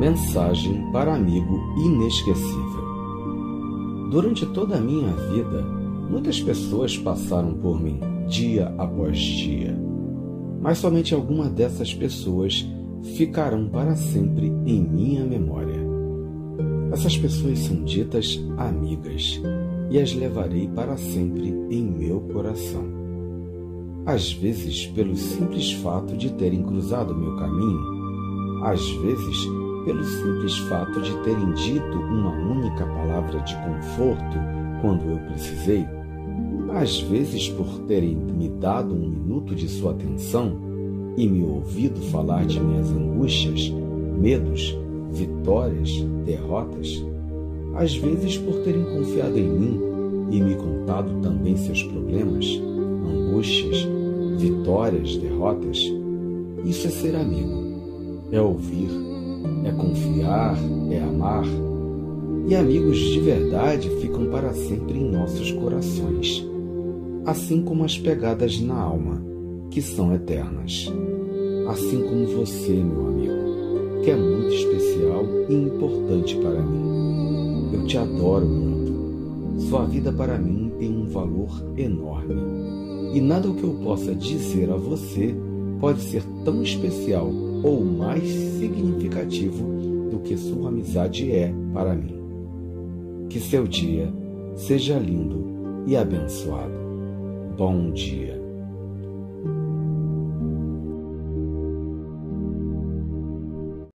Mensagem para amigo inesquecível. Durante toda a minha vida, muitas pessoas passaram por mim, dia após dia. Mas somente algumas dessas pessoas ficarão para sempre em minha memória. Essas pessoas são ditas amigas e as levarei para sempre em meu coração. Às vezes, pelo simples fato de terem cruzado meu caminho, às vezes, pelo simples fato de terem dito uma única palavra de conforto quando eu precisei, às vezes por terem me dado um minuto de sua atenção e me ouvido falar de minhas angústias, medos, vitórias, derrotas, às vezes por terem confiado em mim e me contado também seus problemas, angústias, vitórias, derrotas. Isso é ser amigo, é ouvir, é confiar, é amar. E amigos de verdade ficam para sempre em nossos corações, assim como as pegadas na alma, que são eternas. Assim como você, meu amigo, que é muito especial e importante para mim. Eu te adoro muito. Sua vida para mim tem um valor enorme. E nada o que eu possa dizer a você pode ser tão especial ou mais significativo do que sua amizade é para mim. Que seu dia seja lindo e abençoado. Bom dia.